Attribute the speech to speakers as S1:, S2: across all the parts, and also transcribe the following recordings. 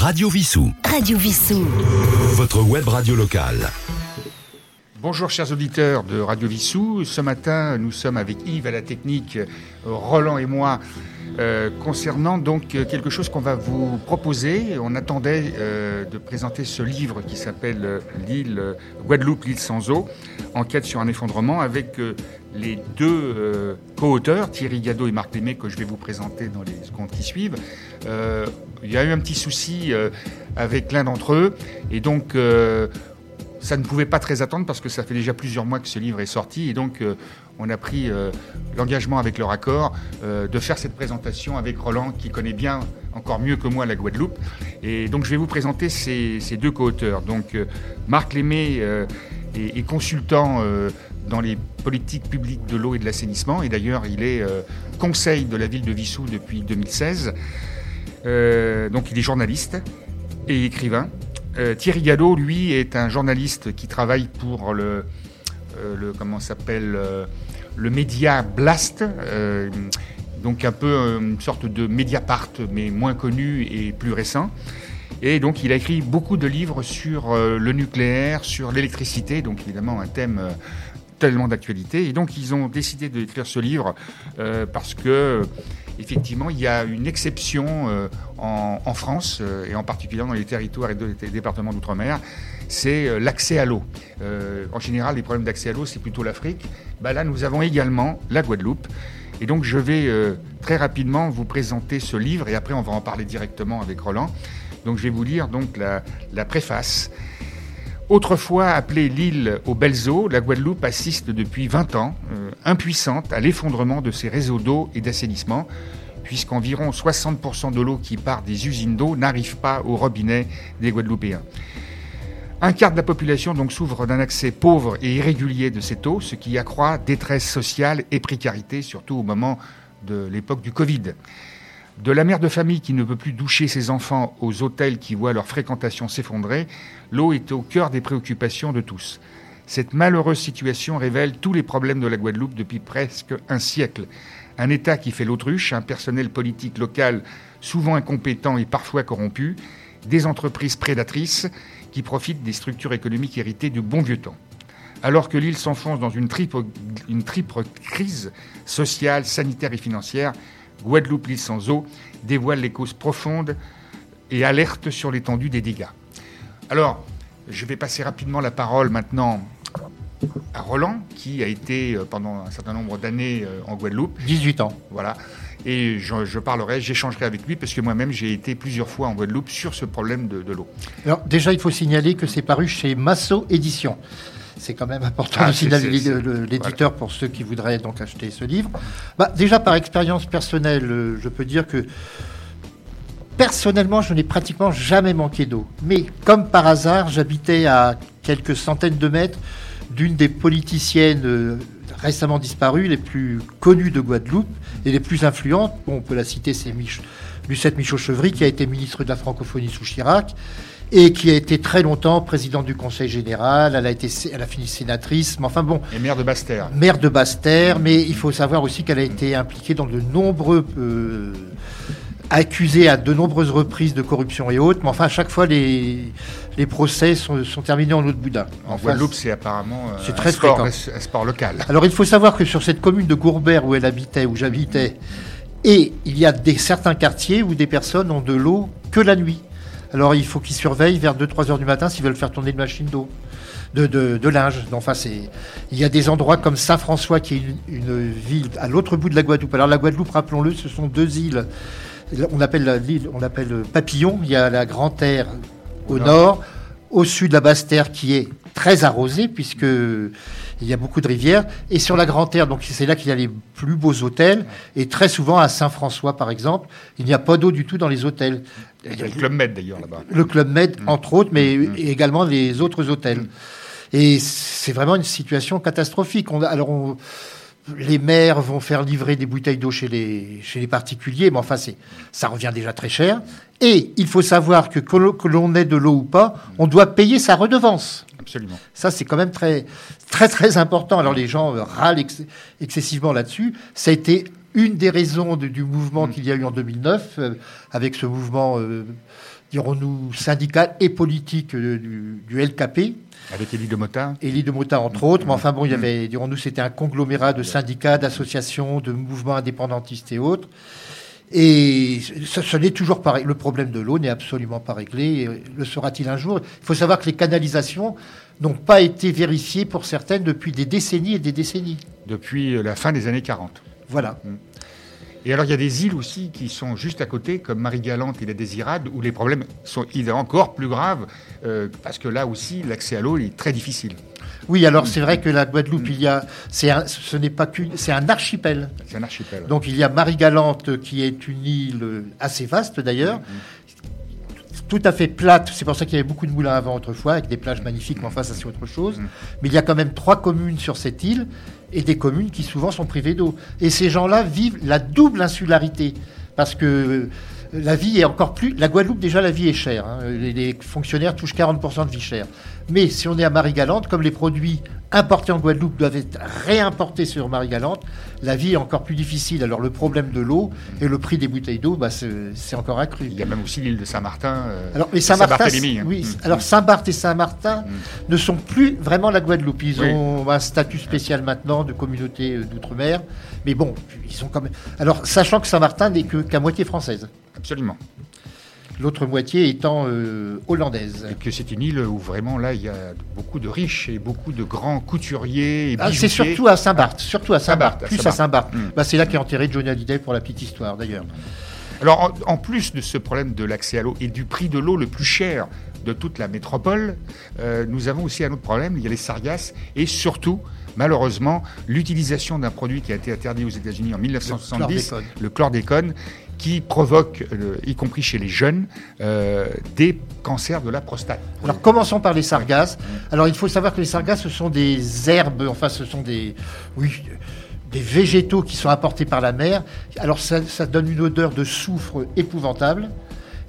S1: Radio Vissou.
S2: Radio Vissou.
S1: Votre web radio locale.
S3: Bonjour chers auditeurs de Radio Vissou. Ce matin, nous sommes avec Yves à la technique, Roland et moi, euh, concernant donc euh, quelque chose qu'on va vous proposer. On attendait euh, de présenter ce livre qui s'appelle L'île Guadeloupe, l'île sans eau, enquête sur un effondrement, avec euh, les deux euh, co-auteurs, Thierry Gadot et Marc Lémé, que je vais vous présenter dans les secondes qui suivent. Euh, il y a eu un petit souci euh, avec l'un d'entre eux, et donc ça ne pouvait pas très attendre parce que ça fait déjà plusieurs mois que ce livre est sorti, et donc on a pris l'engagement avec leur accord de faire cette présentation avec Roland, qui connaît bien, encore mieux que moi, la Guadeloupe. Et donc je vais vous présenter ces, ces deux co-auteurs. Donc Marc Lémé est, consultant dans les politiques publiques de l'eau et de l'assainissement, et d'ailleurs il est euh, conseil de la ville de Vissou depuis 2016. Euh, donc il est journaliste et écrivain. Euh, Thierry Gadot, lui, est un journaliste qui travaille pour le, le comment s'appelle le média Blast, donc un peu une sorte de Mediapart, mais moins connu et plus récent. Et donc il a écrit beaucoup de livres sur le nucléaire, sur l'électricité, donc évidemment un thème tellement d'actualité. Et donc ils ont décidé d'écrire ce livre euh, parce que effectivement il y a une exception euh, en, en France euh, et en particulier dans les territoires et des départements d'outre-mer, c'est euh, l'accès à l'eau. Euh, en général, les problèmes d'accès à l'eau, c'est plutôt l'Afrique. Bah, là, nous avons également la Guadeloupe. Et donc, je vais euh, très rapidement vous présenter ce livre et après, on va en parler directement avec Roland. Donc, je vais vous lire donc la, la préface. Autrefois appelée l'île aux belles eaux, la Guadeloupe assiste depuis 20 ans, euh, impuissante, à l'effondrement de ses réseaux d'eau et d'assainissement, puisqu'environ 60% de l'eau qui part des usines d'eau n'arrive pas au robinet des Guadeloupéens. Un quart de la population donc souffre d'un accès pauvre et irrégulier de cette eau, ce qui accroît détresse sociale et précarité, surtout au moment de l'époque du Covid. De la mère de famille qui ne peut plus doucher ses enfants aux hôtels qui voient leur fréquentation s'effondrer, l'eau est au cœur des préoccupations de tous. Cette malheureuse situation révèle tous les problèmes de la Guadeloupe depuis presque un siècle. Un État qui fait l'autruche, un personnel politique local souvent incompétent et parfois corrompu, des entreprises prédatrices qui profitent des structures économiques héritées du bon vieux temps. Alors que l'île s'enfonce dans une triple, une triple crise sociale, sanitaire et financière, Guadeloupe, l'île sans eau, dévoile les causes profondes et alerte sur l'étendue des dégâts. Alors, je vais passer rapidement la parole maintenant à Roland, qui a été euh, pendant un certain nombre d'années euh, en Guadeloupe.
S4: 18 ans.
S3: Voilà. Et je, je parlerai, j'échangerai avec lui, parce que moi-même, j'ai été plusieurs fois en Guadeloupe sur ce problème de, de l'eau.
S4: Alors déjà, il faut signaler que c'est paru chez Masso Édition. C'est quand même important
S3: Ah,
S4: de
S3: c'est-
S4: le- le- l'éditeur pour ceux qui voudraient donc acheter ce livre. Bah, déjà, par expérience personnelle, euh, je peux dire que personnellement, je n'ai pratiquement jamais manqué d'eau. Mais comme par hasard, j'habitais à quelques centaines de mètres d'une des politiciennes euh, récemment disparues, les plus connues de Guadeloupe et les plus influentes. Bon, on peut la citer, c'est Mich Lucette Michaud-Chevry, qui a été ministre de la francophonie sous Chirac et qui a été très longtemps présidente du Conseil général. Elle a, été, elle a fini sénatrice, mais enfin bon,
S3: Et maire de Basse-Terre.
S4: maire de Basse-Terre, mais il faut savoir aussi qu'elle a été impliquée dans de nombreux... euh, accusée à de nombreuses reprises de corruption et autres, mais enfin à chaque fois les, les procès sont, sont terminés en eau de boudin.
S3: En
S4: Enfin,
S3: Guadeloupe, c'est apparemment euh,
S4: c'est
S3: un,
S4: très
S3: sport, un sport local.
S4: Alors il faut savoir que sur cette commune de Courbert où elle habitait, où j'habitais, et il y a des, certains quartiers où des personnes ont de l'eau que la nuit. Alors il faut qu'ils surveillent vers 2-3 heures du matin s'ils veulent faire tourner une machine d'eau, de, de, de linge. Enfin, c'est, il y a des endroits comme Saint-François qui est une, une ville à l'autre bout de la Guadeloupe. Alors la Guadeloupe, rappelons-le, ce sont deux îles. On appelle la- l'île, on l'appelle Papillon. Il y a la Grande Terre au nord, au sud la Basse Terre qui est très arrosée puisque il y a beaucoup de rivières. Et sur la Grande Terre donc c'est là qu'il y a les plus beaux hôtels. Et très souvent à Saint-François par exemple il n'y a pas d'eau du tout dans les hôtels.
S3: Il y a le Club Med d'ailleurs là-bas.
S4: le Club Med entre autres mais également les autres hôtels. Et c'est vraiment une situation catastrophique. On, alors on- les maires vont faire livrer des bouteilles d'eau chez les, chez les particuliers, mais enfin, ça revient déjà très cher. Et il faut savoir que que l'on ait de l'eau ou pas, on doit payer sa redevance.
S3: Absolument.
S4: Ça, c'est quand même très, très, très important. Alors, les gens euh, râlent ex- excessivement là-dessus. Ça a été une des raisons de- du mouvement qu'il y a eu en 2009, euh, avec ce mouvement euh, dirons-nous, syndical et politique du, LKP.
S3: Avec Élie de Motin
S4: Élie de Motin, entre autres. Mais enfin bon, il y avait, dirons-nous, c'était un conglomérat de syndicats, d'associations, de mouvements indépendantistes et autres. Et ce, n'est toujours pas Le problème de l'eau n'est absolument pas réglé. le sera-t-il un jour? Il faut savoir que les canalisations n'ont pas été vérifiées pour certaines depuis des décennies et des décennies.
S3: Depuis la fin des années 40.
S4: Voilà. Mm.
S3: Et alors, il y a des îles aussi qui sont juste à côté, comme Marie-Galante et la Désirade, où les problèmes sont encore plus graves, euh, parce que là aussi, l'accès à l'eau est très difficile.
S4: Oui, alors c'est vrai que la Guadeloupe, il y a, c'est ce n'est pas qu'une, c'est un archipel.
S3: C'est un archipel.
S4: Donc il y a Marie-Galante qui est une île assez vaste d'ailleurs, tout à fait plate. C'est pour ça qu'il y avait beaucoup de moulins à vent autrefois, avec des plages magnifiques, mais enfin, ça c'est autre chose. Mm. Mais il y a quand même trois communes sur cette île, et des communes qui souvent sont privées d'eau. Et ces gens-là vivent la double insularité, parce que la vie est encore plus. La Guadeloupe, déjà, la vie est chère. Hein. Les, fonctionnaires touchent 40% de vie chère. Mais si on est à Marie-Galante, comme les produits importés en Guadeloupe doivent être réimportés sur Marie-Galante, la vie est encore plus difficile. Alors le problème de l'eau et le prix des bouteilles d'eau, bah, c'est encore accru.
S3: Il y a même aussi l'île de Saint-Martin.
S4: Euh, alors Saint-Martin, oui. Mmh. Alors Saint-Barth et Saint-Martin mmh. ne sont plus vraiment la Guadeloupe. Ils ont un statut spécial maintenant de communauté euh, d'outre-mer. Mais bon, ils sont quand même. Alors sachant que Saint-Martin n'est qu'à moitié française.
S3: Absolument
S4: l'autre moitié étant euh, hollandaise.
S3: Et que c'est une île où vraiment là il y a beaucoup de riches et beaucoup de grands couturiers.
S4: Ah, c'est surtout à Saint-Barth, surtout à Saint-Barth, plus à Saint-Barth. Hmm. Bah, c'est là qu'est enterré Johnny Hallyday pour la petite histoire d'ailleurs.
S3: Alors en, plus de ce problème de l'accès à l'eau et du prix de l'eau le plus cher de toute la métropole, euh, nous avons aussi un autre problème, il y a les sargasses et surtout malheureusement l'utilisation d'un produit qui a été interdit aux États-Unis en 1970, le chlordécone, qui provoque, euh, y compris chez les jeunes, euh, des cancers de la prostate.
S4: Alors commençons par les sargasses. Alors il faut savoir que les sargasses, ce sont des herbes, enfin ce sont des, oui, des végétaux qui sont apportés par la mer. Alors ça, ça donne une odeur de soufre épouvantable.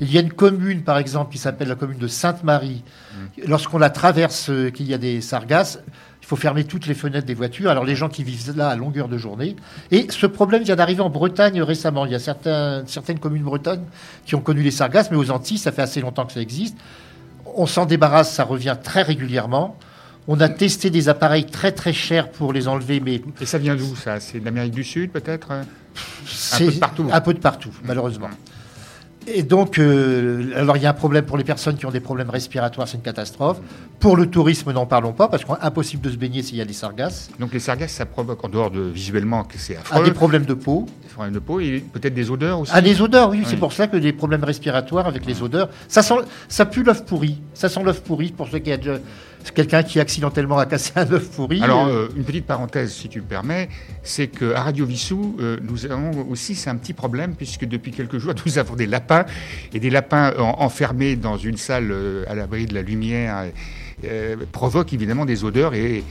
S4: Il y a une commune, par exemple, qui s'appelle la commune de Sainte-Marie. Mmh. Lorsqu'on la traverse, euh, qu'il y a des sargasses, faut fermer toutes les fenêtres des voitures. Alors les gens qui vivent là à longueur de journée. Et ce problème vient d'arriver en Bretagne récemment. Il y a certaines communes bretonnes qui ont connu les sargasses, mais aux Antilles, ça fait assez longtemps que ça existe. On s'en débarrasse, ça revient très régulièrement. On a testé des appareils très très chers pour les enlever, mais...
S3: Et ça vient d'où ça? C'est d'Amérique du Sud peut-être? Un
S4: peu de partout. Un peu de partout, malheureusement. Et donc, euh, alors il y a un problème pour les personnes qui ont des problèmes respiratoires, c'est une catastrophe. Pour le tourisme, n'en parlons pas, parce qu'impossible de se baigner s'il y a des sargasses.
S3: Donc les sargasses, ça provoque, en dehors de visuellement que c'est affreux...
S4: Ah, des problèmes de peau.
S3: Des problèmes de peau et peut-être des odeurs aussi.
S4: Ah, des odeurs, oui. C'est pour ça que des problèmes respiratoires avec les odeurs. Ça, sent, ça pue l'œuf pourri. Ça sent l'œuf pourri pour ceux qui ont déjà quelqu'un qui accidentellement a cassé un œuf pourri.
S3: Alors, euh. Euh, une petite parenthèse, si tu le permets, c'est qu'à Radio Vissou, euh, nous avons aussi, c'est un petit problème, puisque depuis quelques jours, nous avons des lapins, et des lapins enfermés dans une salle à l'abri de la lumière. provoquent évidemment des odeurs et,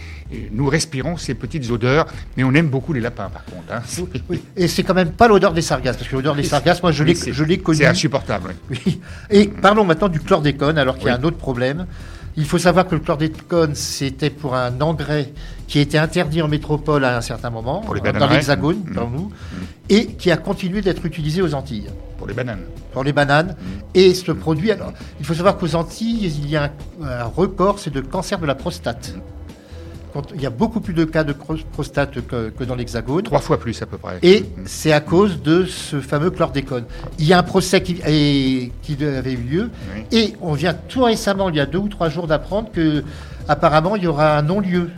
S3: nous respirons ces petites odeurs, mais on aime beaucoup les lapins par contre. Hein.
S4: Et c'est quand même pas l'odeur des sargasses, parce que l'odeur des sargasses, moi je l'ai connu.
S3: C'est insupportable.
S4: Oui. Et parlons maintenant du chlordécone, alors qu'il y a un autre problème. Il faut savoir que le chlordécone, c'était pour un engrais qui était interdit en métropole à un certain moment, dans l'Hexagone, mmh. dans nous, mmh. et qui a continué d'être utilisé aux Antilles.
S3: Pour les bananes.
S4: Pour les bananes. Mmh. Et ce produit, alors, il faut savoir qu'aux Antilles, il y a un record, c'est de cancer de la prostate il y a beaucoup plus de cas de prostate que, dans l'Hexagone.
S3: Trois fois plus à peu près.
S4: Et c'est à cause de ce fameux chlordécone. Il y a un procès qui, qui avait eu lieu. Et on vient tout récemment, il y a deux ou trois jours, d'apprendre que apparemment il y aura un non-lieu.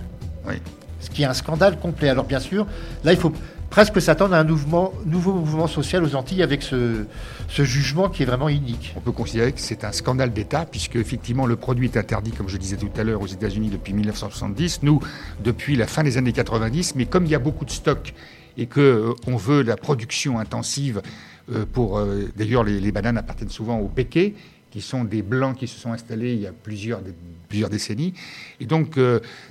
S3: Oui.
S4: Ce qui est un scandale complet. Alors bien sûr, là il faut presque s'attendre à un nouveau mouvement social aux Antilles avec ce, jugement qui est vraiment unique.
S3: On peut considérer que c'est un scandale d'État, puisque effectivement le produit est interdit, comme je disais tout à l'heure, aux États-Unis depuis 1970, nous depuis la fin des années 90, mais comme il y a beaucoup de stocks et qu'on euh, veut la production intensive euh, pour... Euh, d'ailleurs, les, bananes appartiennent souvent aux Péquets, qui sont des blancs qui se sont installés il y a plusieurs, décennies. Et donc,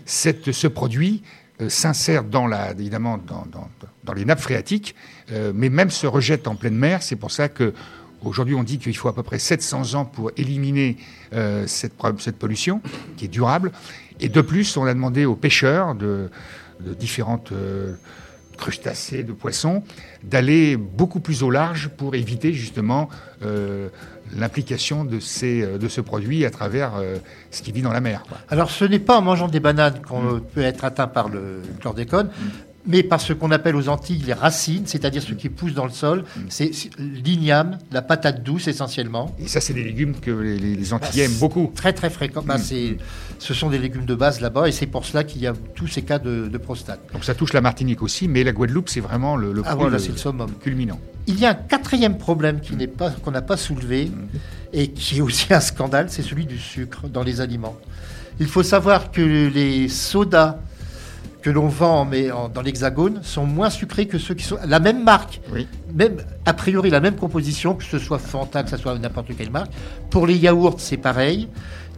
S3: ce produit s'insère dans la, évidemment dans, dans les nappes phréatiques, euh, mais même se rejettent en pleine mer. C'est pour ça que Aujourd'hui, on dit qu'il faut à peu près 700 ans pour éliminer euh, cette, cette, pollution, qui est durable. Et de plus, on a demandé aux pêcheurs de, différentes, euh, crustacés, de poissons, d'aller beaucoup plus au large pour éviter justement euh, l'implication euh, de ce produit à travers ce qui vit dans la mer.
S4: Alors ce n'est pas en mangeant des bananes qu'on peut être atteint par le chlordécone. Mais par ce qu'on appelle aux Antilles les racines, c'est-à-dire ce qui pousse dans le sol. C'est l'igname, la patate douce essentiellement.
S3: Et ça, c'est des légumes que les, Antillais aiment beaucoup.
S4: Très, très fréquent. Bah, mm. ce sont des légumes de base là-bas et c'est pour cela qu'il y a tous ces cas de, prostate.
S3: Donc ça touche la Martinique aussi, mais la Guadeloupe, c'est vraiment le, le,
S4: ah, voilà, c'est le summum.
S3: culminant.
S4: Il y a un quatrième problème qui n'est pas, qu'on n'a pas soulevé mm. et qui est aussi un scandale, c'est celui du sucre dans les aliments. Il faut savoir que les sodas que l'on vend mais dans l'hexagone sont moins sucrés que ceux qui sont la même marque, même a priori la même composition, que ce soit Fanta, que ce soit n'importe quelle marque. Pour les yaourts, c'est pareil.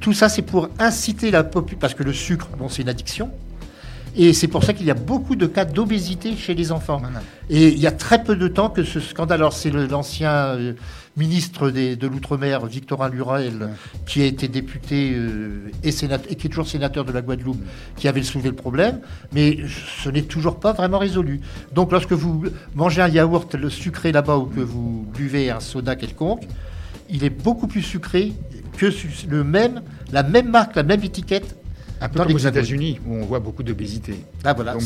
S4: Tout ça, c'est pour inciter la population, parce que le sucre, bon, c'est une addiction. Et c'est pour ça qu'il y a beaucoup de cas d'obésité chez les enfants. Et il y a très peu de temps que ce scandale, alors c'est l'ancien euh, ministre de l'Outre-mer, Victorin Lurel, qui a été député euh, et, et, qui est toujours sénateur de la Guadeloupe, qui avait soulevé le problème, mais ce n'est toujours pas vraiment résolu. Donc lorsque vous mangez un yaourt le sucré là-bas ou que vous buvez un soda quelconque, il est beaucoup plus sucré que le même, la même marque, la même étiquette
S3: un peu comme aux États-Unis, où on voit beaucoup d'obésité.
S4: Ah voilà, euh,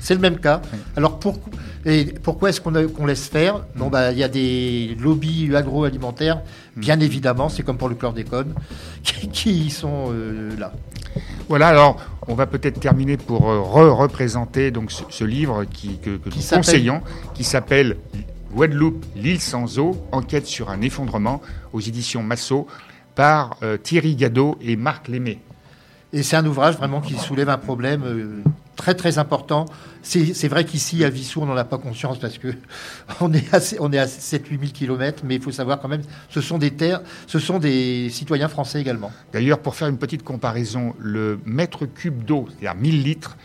S4: c'est le même cas. Alors pour, et pourquoi est-ce qu'on laisse faire? Bon, mm. bah, il y a des lobbies agroalimentaires, mm. bien évidemment, c'est comme pour le chlordécone, qui, qui sont euh, là.
S3: Voilà, alors on va peut-être terminer pour euh, re-représenter donc ce, livre qui, que, nous conseillons, qui s'appelle Guadeloupe, l'île sans eau, enquête sur un effondrement, aux éditions Massot, par Thierry Gadot et Marc Lémé.
S4: Et c'est un ouvrage vraiment qui soulève un problème euh, très très important. C'est vrai qu'ici à Vissou on n'en a pas conscience parce que on est à, on est à 7-8 000 km, mais il faut savoir quand même, ce sont des terres, ce sont des citoyens français également.
S3: D'ailleurs, pour faire une petite comparaison, le mètre cube d'eau, c'est-à-dire 1000 litres,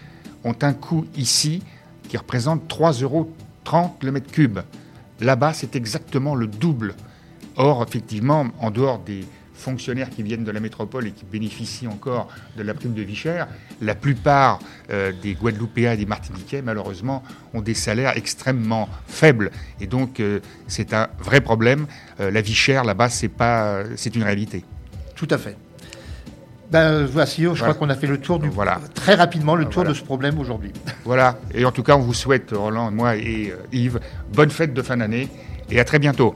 S3: ont un coût ici qui représente 3,30 euros le mètre cube. Là-bas, c'est exactement le double. Or, effectivement, en dehors des, fonctionnaires qui viennent de la métropole et qui bénéficient encore de la prime de vie chère, la plupart euh, des Guadeloupéens et des Martiniquais, malheureusement, ont des salaires extrêmement faibles. Et donc, euh, c'est un vrai problème. Euh, la vie chère, là-bas, c'est pas, c'est une réalité.
S4: Tout à fait. Ben, voici, je crois qu'on a fait le tour du, voilà. très rapidement le tour de ce problème aujourd'hui.
S3: Voilà. Et en tout cas, on vous souhaite, Roland, moi et Yves, bonne fête de fin d'année et à très bientôt.